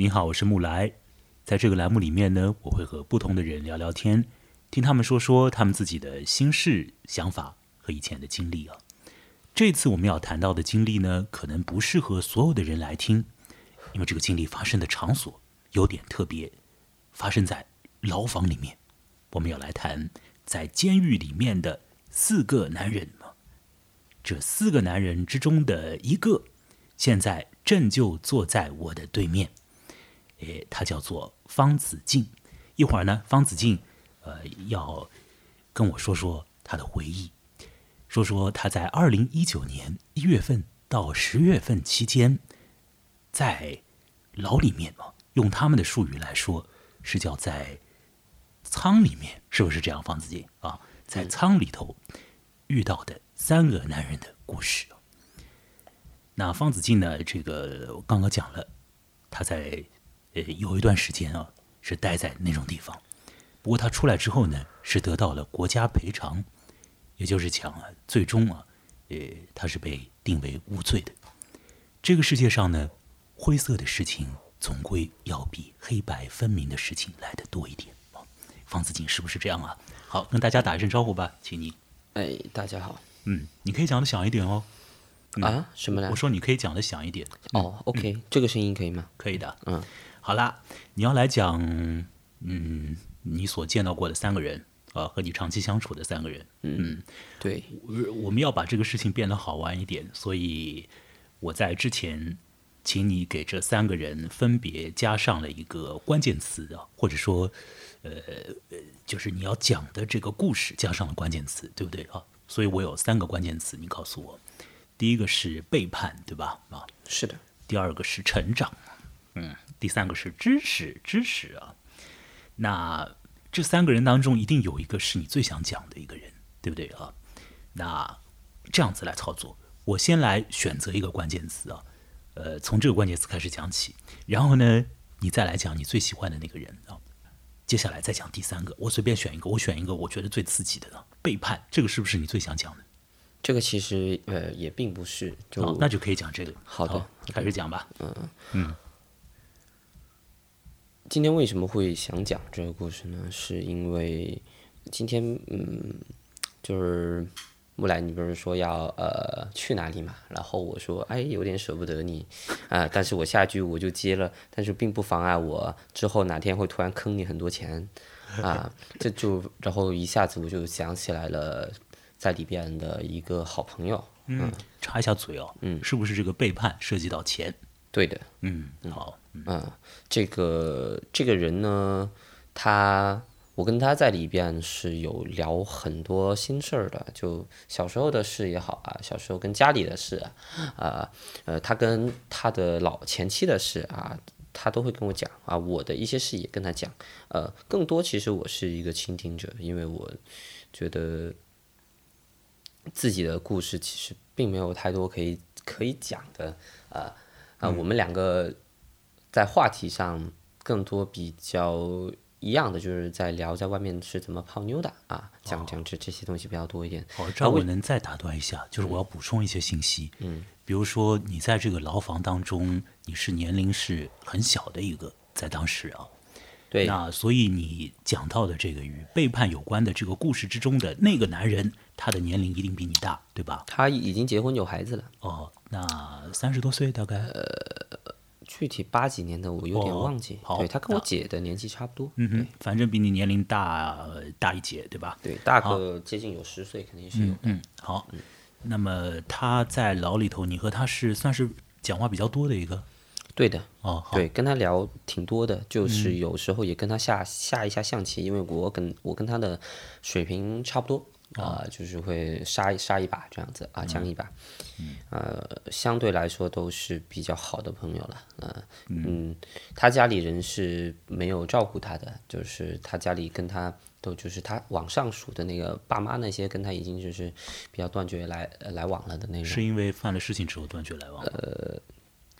你好，我是木来。在这个栏目里面呢，我会和不同的人聊聊天，听他们说说他们自己的心事、想法和以前的经历啊。这次我们要谈到的经历呢，可能不适合所有的人来听，因为这个经历发生的场所有点特别，发生在牢房里面。我们要来谈在监狱里面的四个男人嘛。这四个男人之中的一个，现在正就坐在我的对面。诶，他叫做方子敬。一会儿呢，方子敬呃要跟我说说他的回忆，说说他在二零一九年一月份到十月份期间，在牢里面嘛，用他们的术语来说，是叫在仓里面，是不是这样？方子敬啊，在仓里头遇到的三个男人的故事。那方子敬呢，这个我刚刚讲了，他在。呃，有一段时间啊，是待在那种地方。不过他出来之后呢，是得到了国家赔偿，也就是讲啊，最终啊，呃，他是被定为无罪的。这个世界上呢，灰色的事情总归要比黑白分明的事情来的多一点啊。方子锦是不是这样啊？好，跟大家打一声招呼吧，请你。哎，大家好。嗯，你可以讲的响一点哦。啊？什么来？我说你可以讲的响一点。哦，OK，这个声音可以吗？可以的。嗯。好啦，你要来讲，嗯，你所见到过的三个人，啊，和你长期相处的三个人，嗯，对，我们要把这个事情变得好玩一点，所以我在之前，请你给这三个人分别加上了一个关键词啊，或者说，呃，就是你要讲的这个故事加上了关键词，对不对啊？所以我有三个关键词，你告诉我，第一个是背叛，对吧？啊，是的。第二个是成长。嗯，第三个是知识，知识啊。那这三个人当中，一定有一个是你最想讲的一个人，对不对啊？那这样子来操作，我先来选择一个关键词啊，呃，从这个关键词开始讲起，然后呢，你再来讲你最喜欢的那个人啊。接下来再讲第三个，我随便选一个，我选一个我觉得最刺激的呢，背叛，这个是不是你最想讲的？这个其实呃也并不是，就那就可以讲这个。好的，开始讲吧。嗯嗯。今天为什么会想讲这个故事呢？是因为今天，嗯，就是木兰，你不是说要呃去哪里嘛？然后我说，哎，有点舍不得你啊。但是我下句我就接了，但是并不妨碍我之后哪天会突然坑你很多钱啊。这就然后一下子我就想起来了，在里边的一个好朋友。嗯，插一下嘴哦，嗯，是不是这个背叛涉及到钱？对的，嗯，好。嗯，这个这个人呢，他我跟他在里边是有聊很多心事儿的，就小时候的事也好啊，小时候跟家里的事啊，啊呃，他跟他的老前妻的事啊，他都会跟我讲啊，我的一些事也跟他讲，呃，更多其实我是一个倾听者，因为我觉得自己的故事其实并没有太多可以可以讲的，啊啊，我们两个。在话题上，更多比较一样的，就是在聊在外面是怎么泡妞的啊，讲讲这这些东西比较多一点。好，这我能再打断一下，就是我要补充一些信息。嗯，比如说你在这个牢房当中，你是年龄是很小的一个，在当时啊，对，那所以你讲到的这个与背叛有关的这个故事之中的那个男人，他的年龄一定比你大，对吧？他已经结婚有孩子了。哦，那三十多岁大概？呃。具体八几年的我有点忘记，对他跟我姐的年纪差不多，嗯哼，反正比你年龄大大一截，对吧？对，大个接近有十岁，肯定是有。嗯，好，那么他在牢里头，你和他是算是讲话比较多的一个，对的，哦，对，跟他聊挺多的，就是有时候也跟他下下一下象棋，因为我跟我跟他的水平差不多。啊，就是会杀杀一把这样子啊，将一把，呃，相对来说都是比较好的朋友了，呃，嗯，他家里人是没有照顾他的，就是他家里跟他都就是他往上数的那个爸妈那些跟他已经就是比较断绝来来往了的那种，是因为犯了事情之后断绝来往，呃。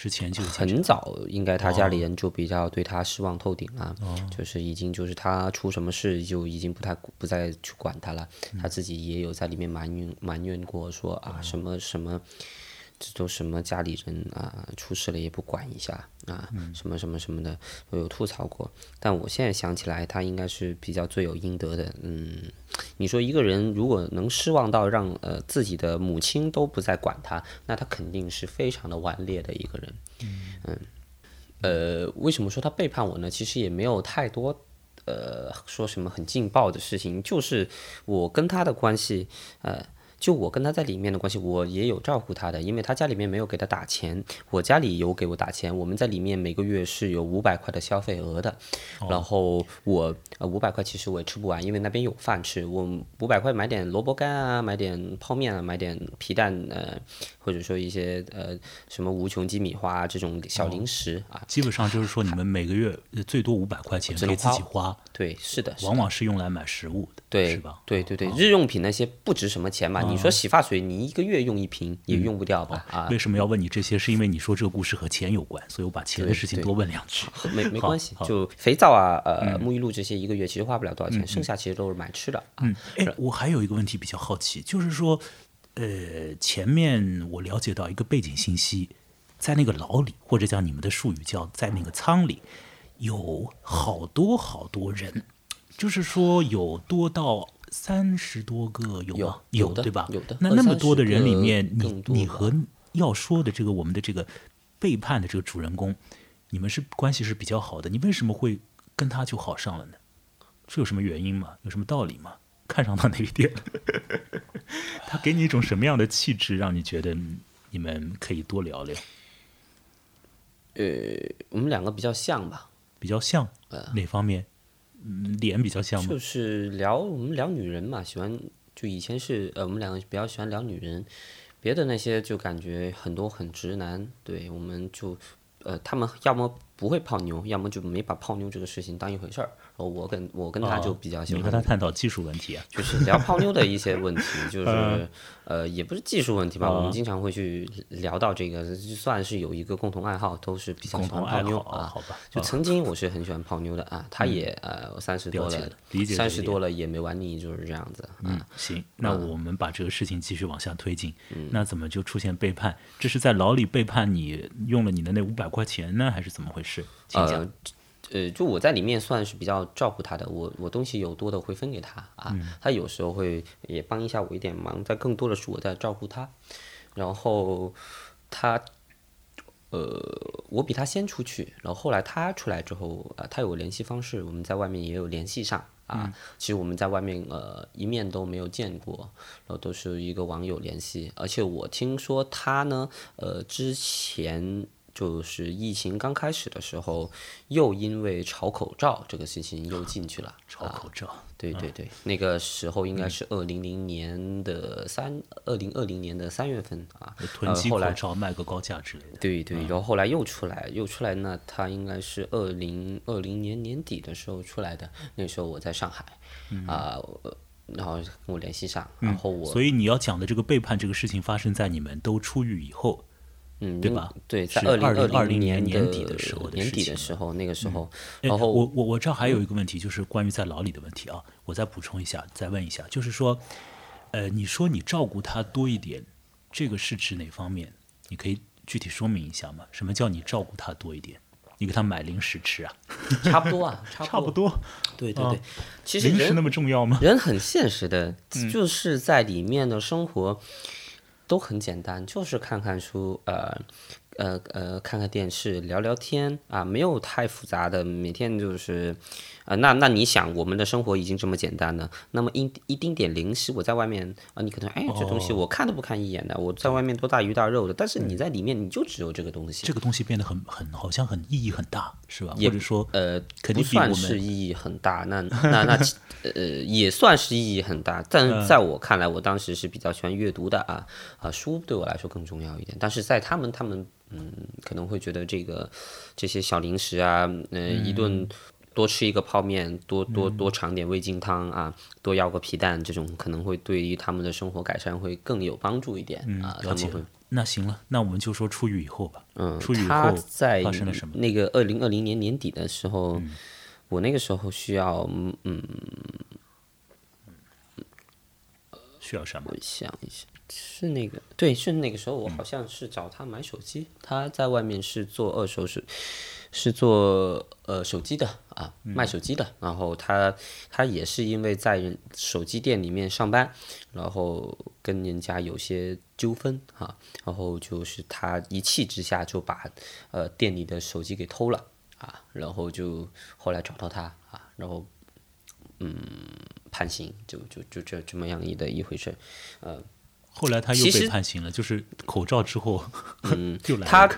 之前就很早，应该他家里人就比较对他失望透顶了，就是已经就是他出什么事就已经不太不再去管他了。他自己也有在里面埋怨埋怨过，说啊什么什么这都什么家里人啊，出事了也不管一下啊，什么什么什么的我有吐槽过。但我现在想起来，他应该是比较罪有应得的。嗯，你说一个人如果能失望到让呃自己的母亲都不再管他，那他肯定是非常的顽劣的一个人。嗯，呃，为什么说他背叛我呢？其实也没有太多。呃，说什么很劲爆的事情，就是我跟他的关系，呃。就我跟他在里面的关系，我也有照顾他的，因为他家里面没有给他打钱，我家里有给我打钱，我们在里面每个月是有五百块的消费额的，然后我呃五百块其实我也吃不完，因为那边有饭吃，我五百块买点萝卜干啊，买点泡面啊，买点皮蛋呃，或者说一些呃什么无穷鸡米花这种小零食啊，基本上就是说你们每个月最多五百块钱可以自己花，对，是的，往往是用来买食物的，对，是吧？对对对，日用品那些不值什么钱嘛。你说洗发水，你一个月用一瓶也用不掉吧？啊，为什么要问你这些？是因为你说这个故事和钱有关，所以我把钱的事情多问两句。没没关系，就肥皂啊、呃沐浴露这些，一个月其实花不了多少钱，剩下其实都是买吃的。嗯，哎，我还有一个问题比较好奇，就是说，呃，前面我了解到一个背景信息，在那个牢里，或者叫你们的术语叫在那个仓里，有好多好多人，就是说有多到。三十多个有吗？有对吧？有的。那那么多的人里面，你你和要说的这个我们的这个背叛的这个主人公，你们是关系是比较好的，你为什么会跟他就好上了呢？是有什么原因吗？有什么道理吗？看上他哪一点？他给你一种什么样的气质，让你觉得你们可以多聊聊？呃，我们两个比较像吧？比较像？呃，哪方面？脸比较像吗？就是聊我们聊女人嘛，喜欢就以前是呃我们两个比较喜欢聊女人，别的那些就感觉很多很直男，对我们就呃他们要么不会泡妞，要么就没把泡妞这个事情当一回事儿。我跟我跟他就比较喜欢，你和他探讨技术问题啊，就是聊泡妞的一些 问题，就是呃，也不是技术问题吧，我们经常会去聊到这个，就算是有一个共同爱好，都是比较喜欢泡妞啊。好吧，就曾经我是很喜欢泡妞的啊，他也呃三十多了，三十多了也没玩腻，就是这样子。嗯，行，那我们把这个事情继续往下推进。那怎么就出现背叛？这是在牢里背叛你，用了你的那五百块钱呢，还是怎么回事？呃。呃，就我在里面算是比较照顾他的，我我东西有多的会分给他啊，他有时候会也帮一下我一点忙，但更多的是我在照顾他，然后他，呃，我比他先出去，然后后来他出来之后，呃，他有联系方式，我们在外面也有联系上啊，其实我们在外面呃一面都没有见过，然后都是一个网友联系，而且我听说他呢，呃，之前。就是疫情刚开始的时候，又因为炒口罩这个事情又进去了。炒口罩，对对对，那个时候应该是二零零年的三，二零二零年的三月份啊。囤积口罩卖个高价之类的。对对，然后后来又出来，又出来，那他应该是二零二零年年底的时候出来的。那时候我在上海，啊，然后跟我联系上，然后我。所以你要讲的这个背叛这个事情发生在你们都出狱以后。嗯，对吧？对，在二零二零年年底的时候，年底的时候，那个时候，然后我我我这还有一个问题，就是关于在牢里的问题啊，我再补充一下，再问一下，就是说，呃，你说你照顾他多一点，这个是指哪方面？你可以具体说明一下吗？什么叫你照顾他多一点？你给他买零食吃啊？差不多啊，差不多。对对对，其实零食那么重要吗？人很现实的，就是在里面的生活。都很简单，就是看看书，呃，呃呃，看看电视，聊聊天啊，没有太复杂的，每天就是。啊，那那你想，我们的生活已经这么简单了，那么一一丁点零食，我在外面啊，你可能哎，这东西我看都不看一眼的，我在外面多大鱼大肉的，但是你在里面，你就只有这个东西。这个东西变得很很，好像很意义很大，是吧？或者说，呃，不算是意义很大，那那那呃，也算是意义很大，但在我看来，我当时是比较喜欢阅读的啊啊，书对我来说更重要一点，但是在他们他们嗯，可能会觉得这个这些小零食啊，嗯，一顿。多吃一个泡面，多多多尝点味精汤啊，多要个皮蛋，这种可能会对于他们的生活改善会更有帮助一点啊。了解。那行了，那我们就说出狱以后吧。嗯，出狱以后发生了什么？那个二零二零年年底的时候，我那个时候需要嗯，需要什么？我想一下，是那个对，是那个时候我好像是找他买手机，他在外面是做二手是是做呃手机的啊，卖手机的。然后他他也是因为在人手机店里面上班，然后跟人家有些纠纷哈、然后就是他一气之下就把呃店里的手机给偷了啊，然后就后来找到他啊，然后嗯判刑，就就就这这么样一的一回事呃。后来他又被判刑了，就是口罩之后，嗯，又来了他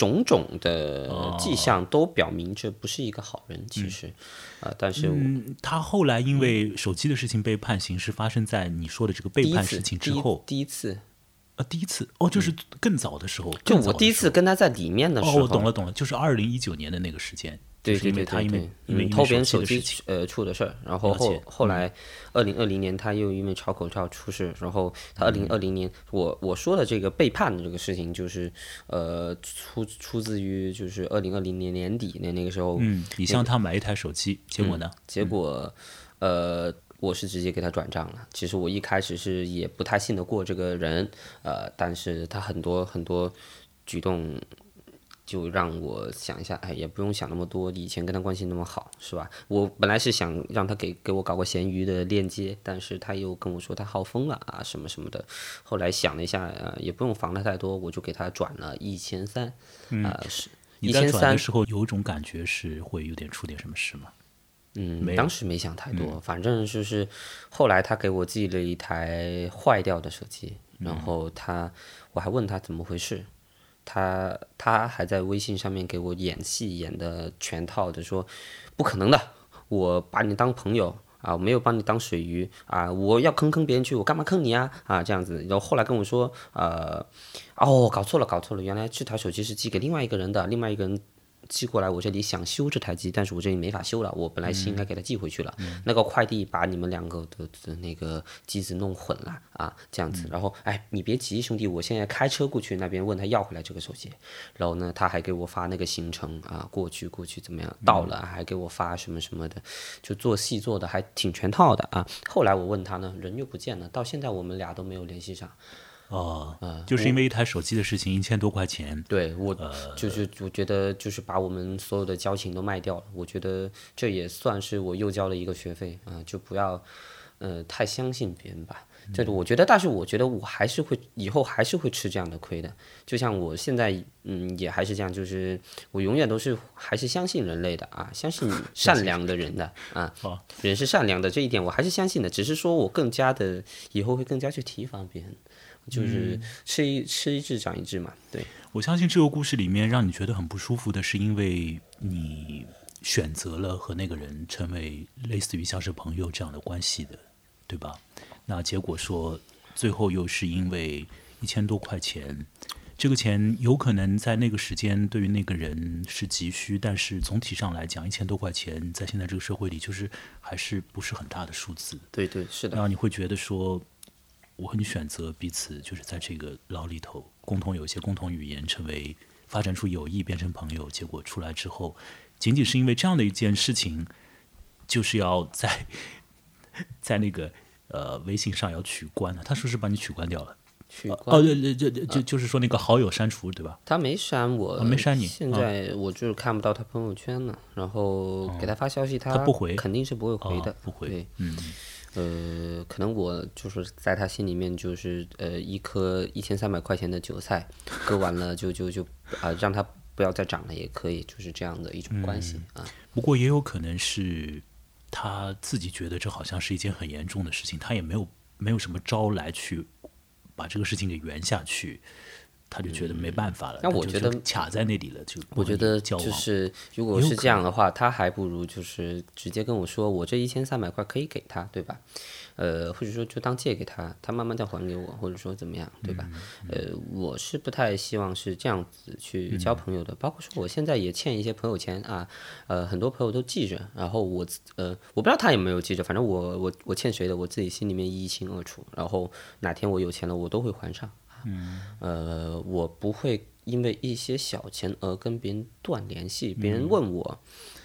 种种的迹象都表明这不是一个好人，其实，啊、但是嗯，他后来因为手机的事情被判刑，是发生在你说的这个背叛事情之后，第一次，啊，第一次？哦，就是更早的时候，就我第一次跟他在里面的时哦，候，我懂了懂了，就是二零一九年的那个时间，对对对他因为，偷别人手机呃出的事儿，然后后后来二零二零年他又因为炒口罩出事，然后他二零二零年我我说的这个背叛的这个事情，就是呃出出自于就是二零二零年年底那那个时候，嗯，你向他买一台手机，结果呢？结果，呃，我是直接给他转账了。其实我一开始是也不太信得过这个人，呃，但是他很多很多举动，就让我想一下，哎，也不用想那么多。以前跟他关系那么好，是吧？我本来是想让他给给我搞个闲鱼的链接，但是他又跟我说他号封了啊，什么什么的。后来想了一下，呃，也不用防他太多，我就给他转了一千三，啊，是一千三转的时候有一种感觉是会有点出点什么事吗？嗯，当时没想太多，反正就是后来他给我寄了一台坏掉的手机，嗯然后他我还问他怎么回事，他他还在微信上面给我演戏演的全套的说不可能的，我把你当朋友。啊，我没有把你当水鱼啊！我要坑坑别人去，我干嘛坑你啊？啊，这样子，然后后来跟我说，呃，哦，搞错了，搞错了，原来这台手机是寄给另外一个人的，另外一个人寄过来我这里想修这台机，但是我这里没法修了，我本来是应该给他寄回去了。那个快递把你们两个的的那个机子弄混了啊，这样子。然后哎，你别急，兄弟，我现在开车过去那边问他要回来这个手机。然后呢，他还给我发那个行程啊，过去过去怎么样，到了还给我发什么什么的，就做戏做的还挺全套的啊。后来我问他呢，人又不见了，到现在我们俩都没有联系上。哦，嗯就是因为一台手机的事情，一千多块钱，对我就是我觉得就是把我们所有的交情都卖掉了，我觉得这也算是我又交了一个学费啊、就不要呃太相信别人吧。这个我觉得，但是我觉得我还是会以后还是会吃这样的亏的。就像我现在嗯也还是这样，就是我永远都是还是相信人类的啊，相信 善良的人的啊，人是善良的这一点我还是相信的，只是说我更加的以后会更加去提防别人。就是吃一吃一堑长一智嘛，对。我相信这个故事里面让你觉得很不舒服的是，因为你选择了和那个人成为类似于像是朋友这样的关系的，对吧？那结果说最后又是因为一千多块钱，这个钱有可能在那个时间对于那个人是急需，但是总体上来讲，一千多块钱在现在这个社会里就是还是不是很大的数字。对对，是的然，后你会觉得说，我和你选择彼此，就是在这个牢里头共同有一些共同语言，成为发展出友谊，变成朋友。结果出来之后，仅仅是因为这样的一件事情，就是要在在那个呃微信上要取关了。他说是把你取关掉了。取关哦，关。对对对，就就就是说那个好友删除，对吧？他没删我，哦没删你现在我就是看不到他朋友圈了，然后给他发消息，他他不回肯定是不会回的哦，不回对，嗯，呃，可能我就是在他心里面就是呃一颗一千三百块钱的韭菜，割完了就就就啊、让他不要再涨了也可以，就是这样的一种关系、啊。不过也有可能是他自己觉得这好像是一件很严重的事情，他也没有没有什么招来去把这个事情给圆下去，他就觉得没办法了。那我觉得卡在那里了，就我觉得。就是，如果是这样的话，他还不如就是直接跟我说，我这一千三百块可以给他，对吧？呃，或者说就当借给他，他慢慢再还给我，或者说怎么样，对吧？嗯呃，我是不太希望是这样子去交朋友的，包括说我现在也欠一些朋友钱啊，呃，很多朋友都记着，然后我呃，我不知道他有没有记着，反正我我我欠谁的，我自己心里面一清二楚，然后哪天我有钱了，我都会还上。呃，我不会因为一些小钱而跟别人断联系，别人问我，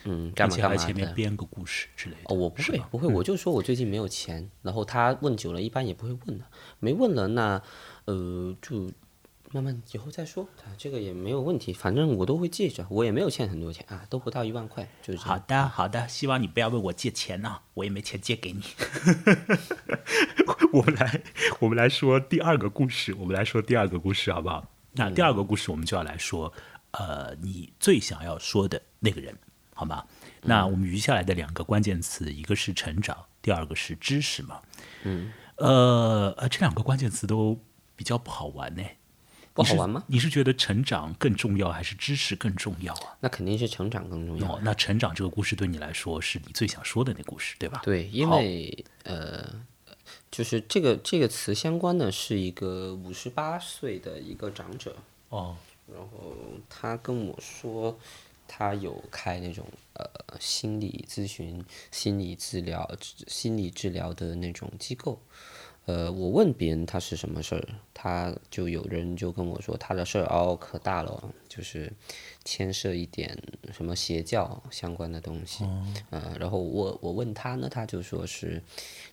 嗯，干嘛干嘛的。前面编个故事之类的。哦，我不会不会，我就说我最近没有钱，然后他问久了，一般也不会问的，没问了那呃就慢慢以后再说，啊，这个也没有问题，反正我都会记着，我也没有欠很多钱啊，都不到一万块，就是这好样。的，好的，希望你不要问我借钱呐、我也没钱借给你。我们来，我们来说第二个故事，我们来说第二个故事，好不好？那第二个故事，我们就要来说，呃，你最想要说的那个人，好吗？那我们余下来的两个关键词，一个是成长，第二个是知识嘛。嗯，呃，呃，这两个关键词都比较不好玩呢。不好玩吗？你是觉得成长更重要，还是知识更重要啊？那肯定是成长更重要。哦，那成长这个故事对你来说是你最想说的那故事，对吧？对，因为呃，就是这个这个词相关的是一个五十八岁的一个长者，哦，然后他跟我说，他有开那种呃心理咨询、心理治疗、心理治疗的那种机构。呃，我问别人他是什么事儿，他就有人就跟我说他的事儿哦可大了，就是牵涉一点什么邪教相关的东西。呃，然后我我问他呢，他就说是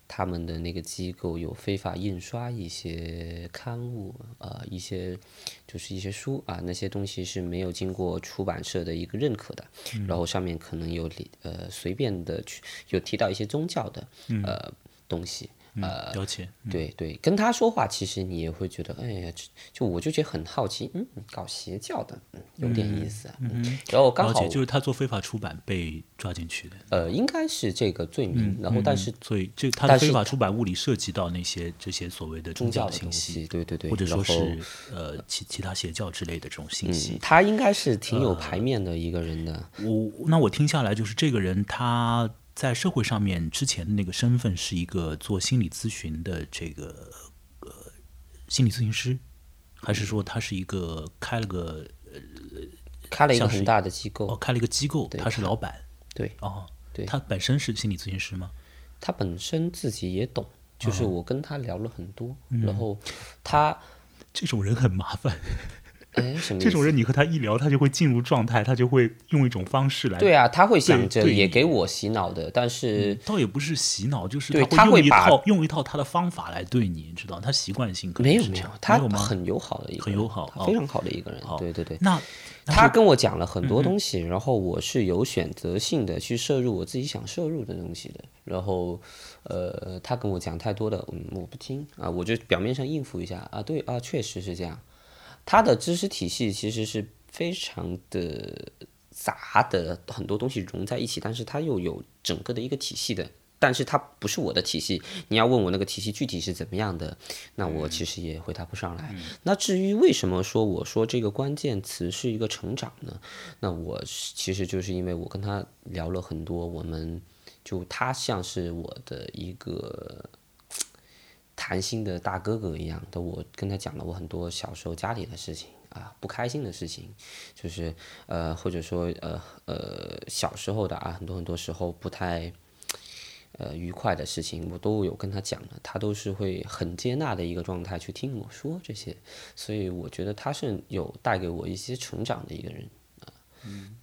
他们的那个机构有非法印刷一些刊物，呃，一些就是一些书啊，那些东西是没有经过出版社的一个认可的，然后上面可能有里呃随便的去有提到一些宗教的呃东西。呃，了解。对对，跟他说话，其实你也会觉得，哎呀，就就我就觉得很好奇，嗯，搞邪教的，嗯，有点意思啊。嗯，然后刚好了解，就是他做非法出版被抓进去的。呃，应该是这个罪名，然后但是所以这他的非法出版物里涉及到那些这些所谓的宗教教信息，对对对，或者说是呃其其他邪教之类的这种信息嗯，。他应该是挺呃有牌面的一个人的。我那我听下来，就是这个人他在社会上面之前的那个身份是一个做心理咨询的这个呃心理咨询师，还是说他是一个开了个开了一个很大的机构哦，开了一个机构，他是老板对哦，对他本身是心理咨询师吗？他本身自己也懂，哦就是我跟他聊了很多，嗯然后他这种人很麻烦，哎什么？这种人你和他一聊，他就会进入状态，他就会用一种方式来对啊，他会想着也给我洗脑的，但是倒也不是洗脑，就是他会把套用一套他的方法来对你，你知道，他习惯性没有没有他？很友好的一个人，很友好非常好的一个人好，对对对。那那他跟我讲了很嗯多东西，然后我是有选择性的去摄入我自己想摄入的东西的。然后，呃，他跟我讲太多的，嗯，我不听啊，我就表面上应付一下啊，对啊，确实是这样。他的知识体系其实是非常的杂的，很多东西融在一起，但是它又有整个的一个体系的。但是它不是我的体系，你要问我那个体系具体是怎么样的，那我其实也回答不上来。那至于为什么说我说这个关键词是一个成长呢？那我其实就是因为我跟他聊了很多，我们就他像是我的一个谈心的大哥哥一样的，我跟他讲了我很多小时候家里的事情啊，不开心的事情，就是呃或者说呃呃小时候的啊，很多很多时候不太。呃，愉快的事情我都有跟他讲了，他都是会很接纳的一个状态去听我说这些，所以我觉得他是有带给我一些成长的一个人啊。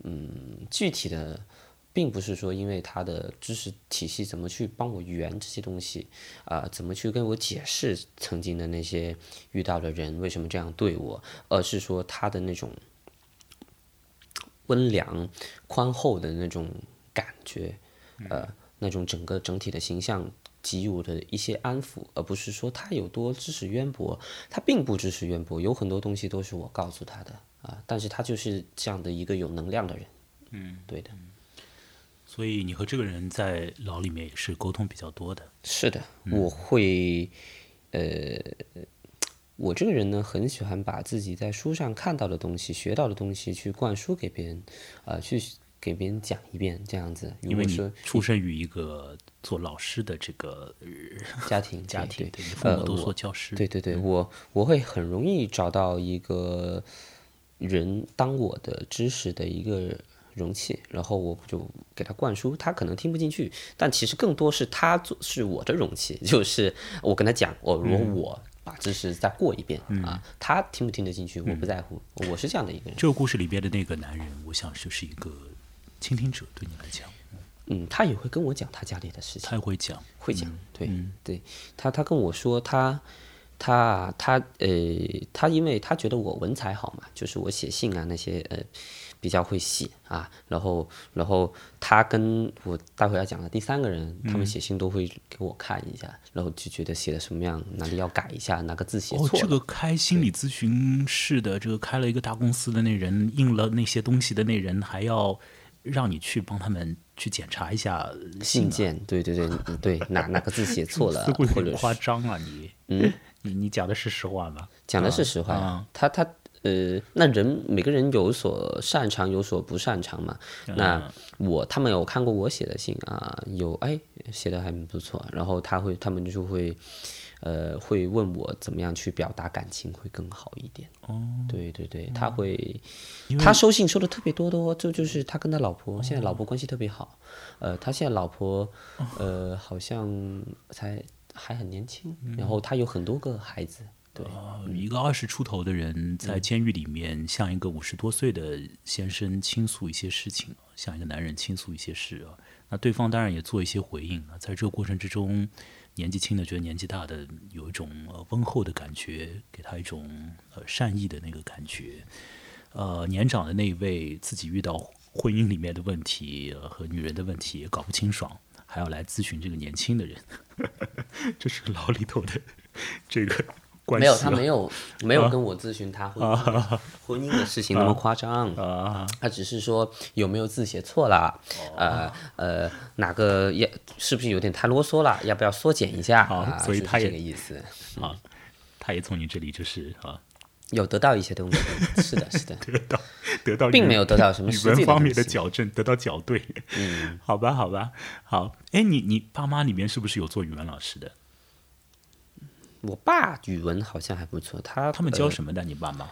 嗯具体的并不是说因为他的知识体系怎么去帮我圆这些东西啊、怎么去跟我解释曾经的那些遇到的人为什么这样对我，而是说他的那种温良宽厚的那种感觉，呃，那种整个整体的形象给予我的一些安抚，而不是说他有多知识渊博，他并不知识渊博，有很多东西都是我告诉他的啊，但是他就是这样的一个有能量的人，嗯，对的，所以你和这个人在牢里面也是沟通比较多的。是的，我会，呃，我这个人呢，很喜欢把自己在书上看到的东西、学到的东西去灌输给别人，啊、去给别人讲一遍，这样子。因为你果说出生于一个做老师的这个 家庭 家庭，对对你父母都做教师，对对对，我我会很容易找到一个人当我的知识的一个容器，然后我就给他灌输，他可能听不进去，但其实更多是他做是我的容器，就是我跟他讲，我如果我把知识再过一遍、嗯啊。他听不听得进去，我不在乎，我是这样的一个人。这个故事里边的那个男人，我想就是一个倾听者，对你来讲，嗯，他也会跟我讲他家里的事情。他也会讲，会讲，对、对，他他跟我说他他他呃他因为他觉得我文采好嘛，就是我写信啊那些呃比较会写啊，然后然后他跟我待会要讲的第三个人，他们写信都会给我看一下，然后就觉得写的什么样，哪里要改一下，哪个字写哦，错了。这个开心理咨询室的，这个开了一个大公司的那人，印了那些东西的那人，还要让你去帮他们去检查一下啊信件，对对对嗯对，哪哪个字写错了 或者夸张啊！你，嗯，你你讲的是实话吗？讲的是实话呀。他他呃，那人每个人有所擅长，有所不擅长嘛。那我他们有看过我写的信啊，有哎写的还不错，然后他会他们就会呃会问我怎么样去表达感情会更好一点。哦，对对对，他会他收信收的特别多的哦，这就是他跟他老婆现在老婆关系特别好，呃，他现在老婆呃好像才还很年轻，然后他有很多个孩子。对，呃一个二十出头的人在监狱里面，向一个五十多岁的先生倾诉一些事情，向一个男人倾诉一些事啊。那对方当然也做一些回应啊。在这个过程之中，年纪轻的觉得年纪大的有一种呃温厚的感觉，给他一种呃善意的那个感觉。呃，年长的那一位自己遇到婚姻里面的问题、呃、和女人的问题也搞不清爽，还要来咨询这个年轻的人，这是个牢里头的这个关系、啊。没有，他没有 没有跟我咨询他婚姻、婚姻的事情那么夸张。啊，他只是说有没有字写错了，呃呃哪个要是不是有点太啰嗦了，要不要缩减一下啊？所以他也这个意思，啊，他也从你这里就是啊，有得到一些东西，是的，是的，得到得到并没有得到什么语文方面的矫正，得到校对。嗯，好吧，好吧，好。哎，你你爸妈里面是不是有做语文老师的？我爸语文好像还不错，他他们教呃什么的？你爸妈？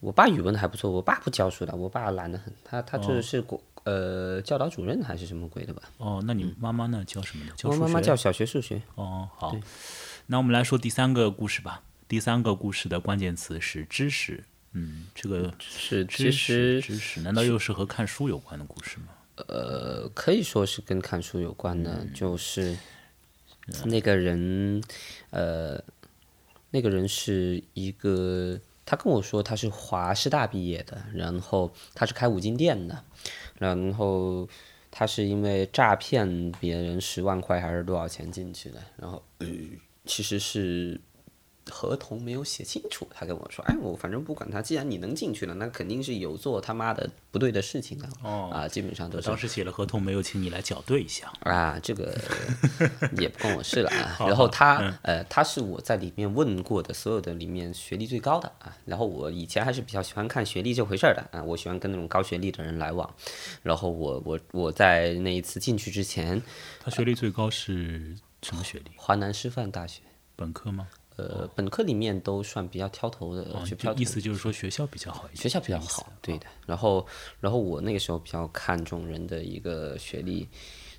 我爸语文还不错，我爸不教书的，我爸懒得很，他他哦就是国、呃教导主任还是什么鬼的吧？哦，那你妈妈呢？教什么的？教我妈妈教小学数学，哦，好。那我们来说第三个故事吧。第三个故事的关键词是知识。嗯，这个是知识知识，难道又是和看书有关的故事吗？呃，可以说是跟看书有关的，嗯就是那个人，呃，那个人是一个，他跟我说他是华师大毕业的，然后他是开五金店的，然后他是因为诈骗别人十万块还是多少钱进去的，然后、呃、其实是。合同没有写清楚，他跟我说：“哎，我反正不管他，既然你能进去了，那肯定是有做他妈的不对的事情的。”哦啊，基本上都是当时写了合同，没有请你来校对一下。啊，这个也不关我事了啊。然后他呃，他是我在里面问过的所有的里面学历最高的啊。然后我以前还是比较喜欢看学历这回事儿的啊，我喜欢跟那种高学历的人来往。然后我我我在那一次进去之前，他学历最高是什么学历？华南师范大学。本科吗？呃，本科里面都算比较挑头的，哦，学票就意思就是说学校比较好学校比较好，对的。然后，然后我那个时候比较看重人的一个学历，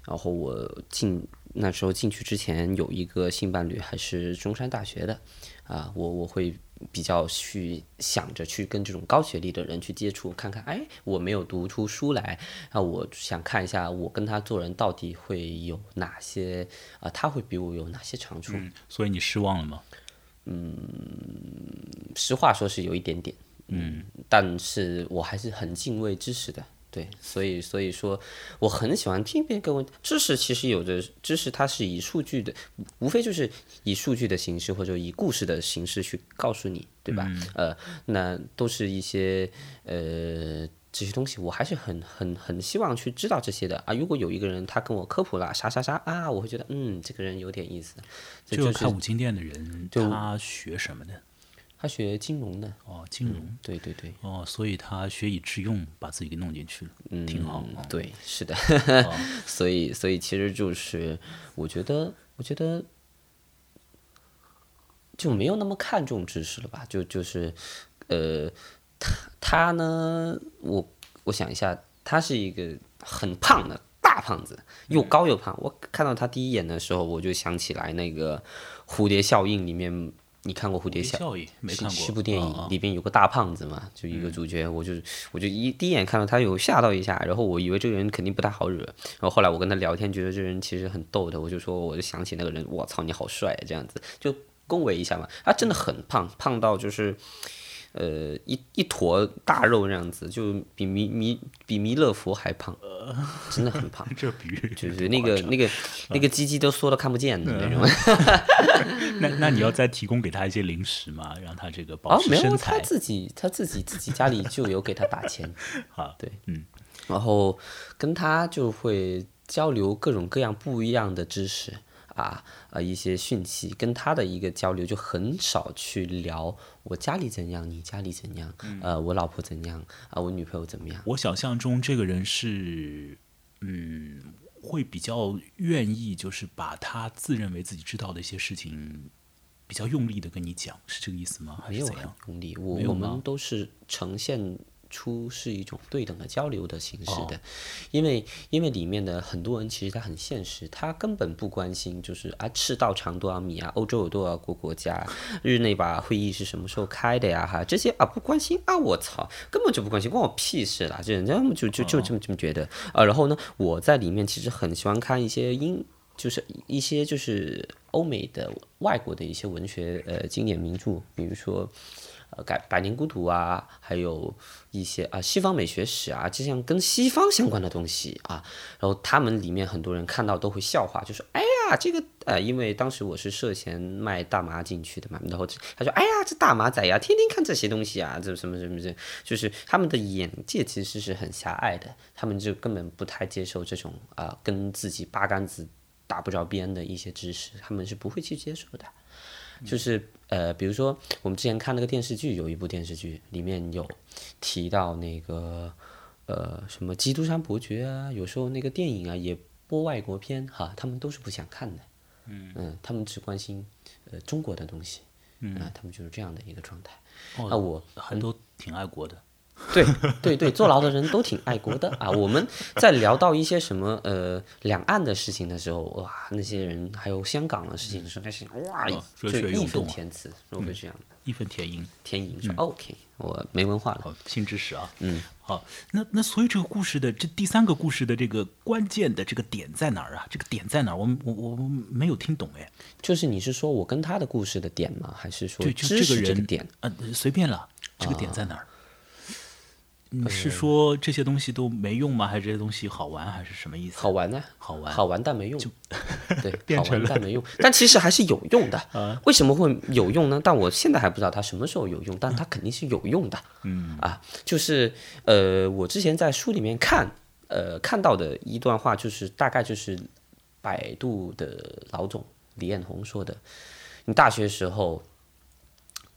然后我进那时候进去之前有一个性伴侣还是中山大学的，啊，我我会比较去想着去跟这种高学历的人去接触，看看，哎，我没有读出书来，那，我想看一下我跟他做人到底会有哪些，啊，他会比我有哪些长处。嗯，所以你失望了吗？实话说是有一点点，嗯，但是我还是很敬畏知识的，对，所以所以说我很喜欢听别人跟我知识，其实有的知识它是以数据的，无非就是以数据的形式或者以故事的形式去告诉你，对吧？呃，那都是一些呃。这些东西我还是很很很希望去知道这些的啊！如果有一个人他跟我科普了啥啥啥啊，我会觉得嗯，这个人有点意思。就是开五金店的人，他学什么的？他学金融的，哦，金融。对对对，哦，所以他学以致用，把自己给弄进去了，嗯，挺好。哦对，是的，所以所以其实就是我觉得我觉得就没有那么看重知识了吧？就就是呃，他他呢，我我想一下，他是一个很胖的大胖子，又高又胖。我看到他第一眼的时候，我就想起来那个蝴蝶效应里面你看过《蝴蝶效效应没看过。是是部电影，里边有个大胖子嘛，就一个主角，我就我就一第一眼看到他有吓到一下，然后我以为这个人肯定不太好惹，然后后来我跟他聊天，觉得这人其实很逗的，我就说我就想起那个人，我操你好帅啊，这样子。就恭维一下嘛，他真的很胖，胖到就是。呃，一一坨大肉那样子，就比弥弥比弥勒佛还胖，真的很胖。这比喻就是那个那个 那个鸡鸡都缩到看不见的那种。那那你要再提供给他一些零食嘛，让他这个保哦，持没有，他身材。自己他自己自己家里就有给他打钱，好，对，嗯，然后跟他就会交流各种各样不一样的知识啊啊一些讯息，跟他的一个交流就很少去聊我家里怎样，你家里怎样，呃，我老婆怎样啊，我女朋友怎么样。我想象中这个人是，嗯，会比较愿意，就是把他自认为自己知道的一些事情，比较用力的跟你讲，是这个意思吗？还没有很是怎样？用力，我我们都是呈现出是一种对等的交流的形式哦。的，因为因为里面的很多人其实他很现实，他根本不关心就是啊赤道长多少米啊，欧洲有多少个国家，日内瓦会议是什么时候开的呀哈，这些啊不关心啊，我操，根本就不关心，关我屁事啦，这人家就就就这么这么觉得。啊，然后呢，我在里面其实很喜欢看一些英。就是一些就是欧美的外国的一些文学呃经典名著，比如说呃《百百年孤独》啊，还有一些啊西方美学史啊，这样跟西方相关的东西啊，然后他们里面很多人看到都会笑话，就说哎呀这个呃，因为当时我是涉嫌卖大麻进去的嘛，然后他说哎呀这大麻仔呀，天天看这些东西啊，这什么什么这，就是他们的眼界其实是很狭隘的，他们就根本不太接受这种啊、跟自己八竿子。打不着边的一些知识，他们是不会去接受的。就是呃，比如说我们之前看那个电视剧，有一部电视剧里面有提到那个呃什么《基督山伯爵》啊，有时候那个电影啊也播外国片哈，他们都是不想看的。嗯他们只关心呃中国的东西。嗯、他们就是这样的一个状态。哦那我很多挺爱国的。对对对，坐牢的人都挺爱国的啊。我们在聊到一些什么呃两岸的事情的时候，哇，那些人还有香港的事情的时候，开始哇，哦就义愤填词，会不会这样的？义愤填膺，填膺说 OK，我没文化了。好，新知识啊。嗯，好，那那所以这个故事的这第三个故事的这个关键的这个点在哪儿啊？这个点在哪儿？我们我我我没有听懂哎。就是你是说我跟他的故事的点吗？还是说对，就这个人点？呃，随便了，这个点在哪儿？你是说这些东西都没用吗？还是这些东西好玩，还是什么意思？好玩呢、好玩，好玩但没用，对，好变成了玩但没用，但其实还是有用的。为什么会有用呢？但我现在还不知道它什么时候有用，但它肯定是有用的。嗯啊，就是呃，我之前在书里面看呃看到的一段话，就是大概就是百度的老总李彦宏说的：你大学时候。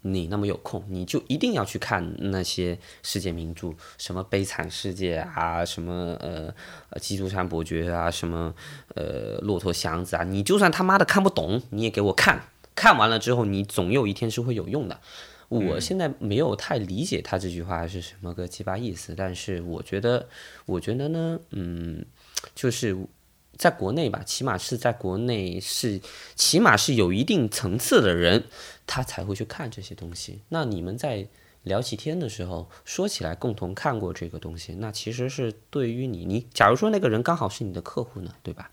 你那么有空，你就一定要去看那些世界名著，什么《悲惨世界》啊，什么呃《基督山伯爵》啊，什么呃《骆驼祥子》啊，你就算他妈的看不懂，你也给我看。看完了之后，你总有一天是会有用的。我现在没有太理解他这句话是什么个鸡巴意思，但是我觉得，我觉得呢，嗯，就是在国内吧，起码是在国内是，起码是有一定层次的人，他才会去看这些东西。那你们在聊起天的时候，说起来共同看过这个东西，那其实是对于你，你假如说那个人刚好是你的客户呢，对吧？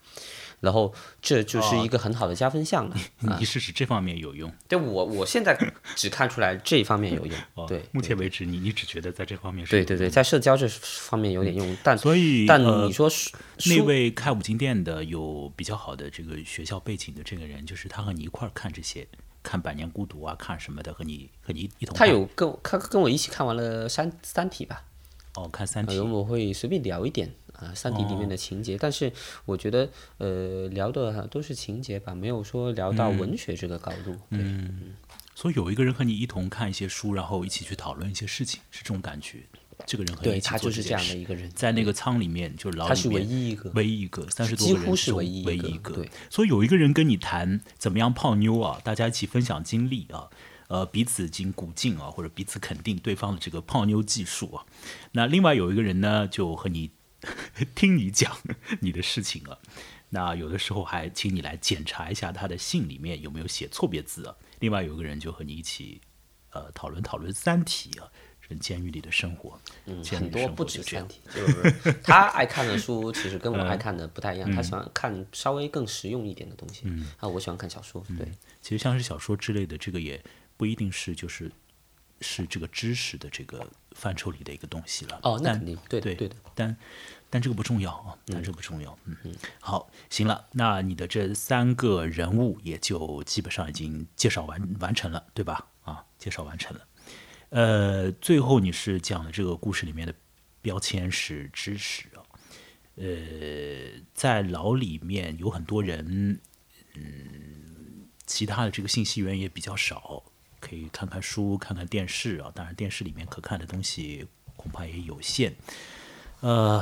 然后这就是一个很好的加分项了。你是指这方面有用？对我，我现在只看出来这一方面有用。哦对，目前为止，你你只觉得在这方面是对对对，在社交这方面有点用，但所以但呃你说书那位开五金店的有比较好的这个学校背景的这个人，就是他和你一块儿看这些，看《百年孤独》啊，看什么的，和你和你一同。他有跟我他跟我一起看完了三《三体》吧，哦，看《三体呃，》我会随便聊一点啊，《三体》里面的情节，但是我觉得呃聊的都是情节吧，没有说聊到文学这个高度。对，所以有一个人和你一同看一些书，然后一起去讨论一些事情，是这种感觉。这个人和你一起他就是这样的一个人，在那个舱里面，就是牢里面，他是唯一一个唯一一个，三十多个人是唯一一唯个一一个。对，所以有一个人跟你谈怎么样泡妞啊，大家一起分享经历啊，呃，彼此经鼓劲啊，或者彼此肯定对方的这个泡妞技术啊。那另外有一个人呢，就和你 听你讲你的事情啊。那有的时候还请你来检查一下他的信里面有没有写错别字啊。另外有个人就和你一起呃讨论讨论《三体》啊，人监狱里的生活，嗯，很多不止三。体，就是他 爱看的书，其实跟我嗯爱看的不太一样。他喜欢看稍微更实用一点的东西，嗯啊，我喜欢看小说，对，其实像是小说之类的，这个也不一定是就是是这个知识的这个范畴里的一个东西了。哦，那但肯定，对，对对的，但但这个不重要啊，但这个不重要。嗯嗯，好，行了，那你的这三个人物也就基本上已经介绍完完成了，对吧？啊，介绍完成了。呃，最后你是讲的这个故事里面的标签是知识啊。呃，在牢里面有很多人，嗯，其他的这个信息源也比较少，可以看看书、看看电视啊。当然，电视里面可看的东西恐怕也有限。呃，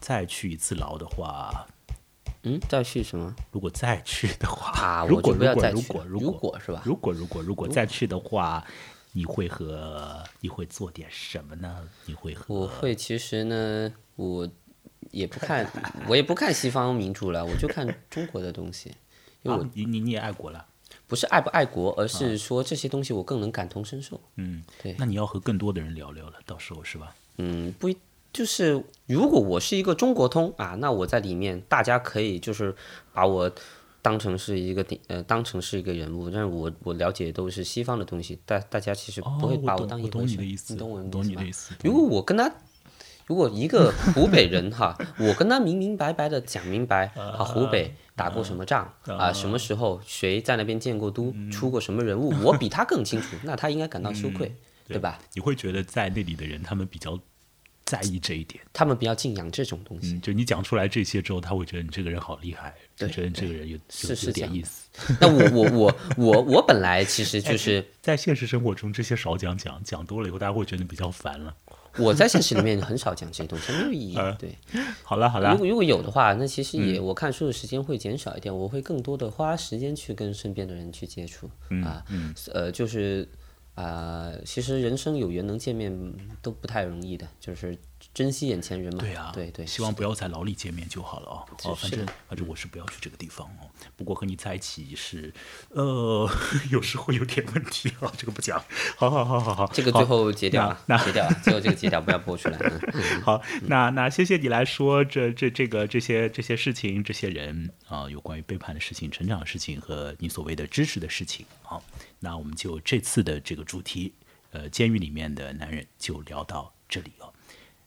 再去一次牢的话，嗯，再去什么如果再去的话，啊？如果我就不要如果如再去，如果如果果是吧？如果如果如果再去的话，你会和你会做点什么呢？你会和我会，其实呢，我也不看，我也不看西方民主了，我就看中国的东西。因为我啊，你你你也爱国了，不是爱不爱国，而是说这些东西我更能感同身受。嗯，对那你要和更多的人聊聊了，到时候是吧？嗯，不一，就是如果我是一个中国通啊，那我在里面，大家可以就是把我当成是一个顶呃，当成是一个人物，但是我我了解都是西方的东西，大大家其实哦，不会把我当一回事。懂你的意思，你懂我我懂你的意意思。如果我跟他，如果一个湖北人哈，我跟他明明白白的讲明白啊，湖北打过什么仗啊，什么时候谁在那边建过都，出过什么人物，我比他更清楚，那他应该感到羞愧，对吧？你会觉得在那里的人，他们比较在意这一点。他们比较敬仰这种东西。嗯，就你讲出来这些之后，他会觉得你这个人好厉害，对觉得你这个人有是是点意思。那我我我我我本来其实 就是在现实生活中，这些少讲讲，讲多了以后，大家会觉得你比较烦了。我在现实里面很少讲这些东西，没有意义。对，好了好了，如果如果有的话，那其实也我看书的时间会减少一点，我会更多的花时间去跟身边的人去接触啊，呃，就是啊、其实人生有缘能见面都不太容易的，就是珍惜眼前人嘛。对啊，对对，希望不要在牢里见面就好了哦。哦，反正反正我是不要去这个地方哦。不过和你在一起是，呃，有时候有点问题啊，这个不讲。好好好好好，这个最后截掉啊那，那截掉啊，最后这个截掉，不要播出来。嗯好，那那谢谢你来说这这这个这些这些事情，这些人啊，有关于背叛的事情、成长的事情和你所谓的知识的事情。好，那我们就这次的这个主题，呃，监狱里面的男人就聊到这里哦。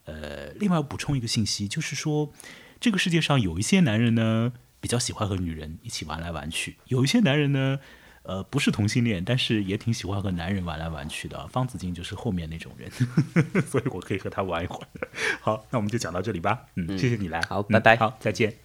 呃，另外补充一个信息，就是说，这个世界上有一些男人呢，比较喜欢和女人一起玩来玩去；有一些男人呢，呃，不是同性恋，但是也挺喜欢和男人玩来玩去的啊。方子敬就是后面那种人，所以我可以和他玩一会儿。好，那我们就讲到这里吧。嗯，谢谢你来。好嗯拜拜好，再见。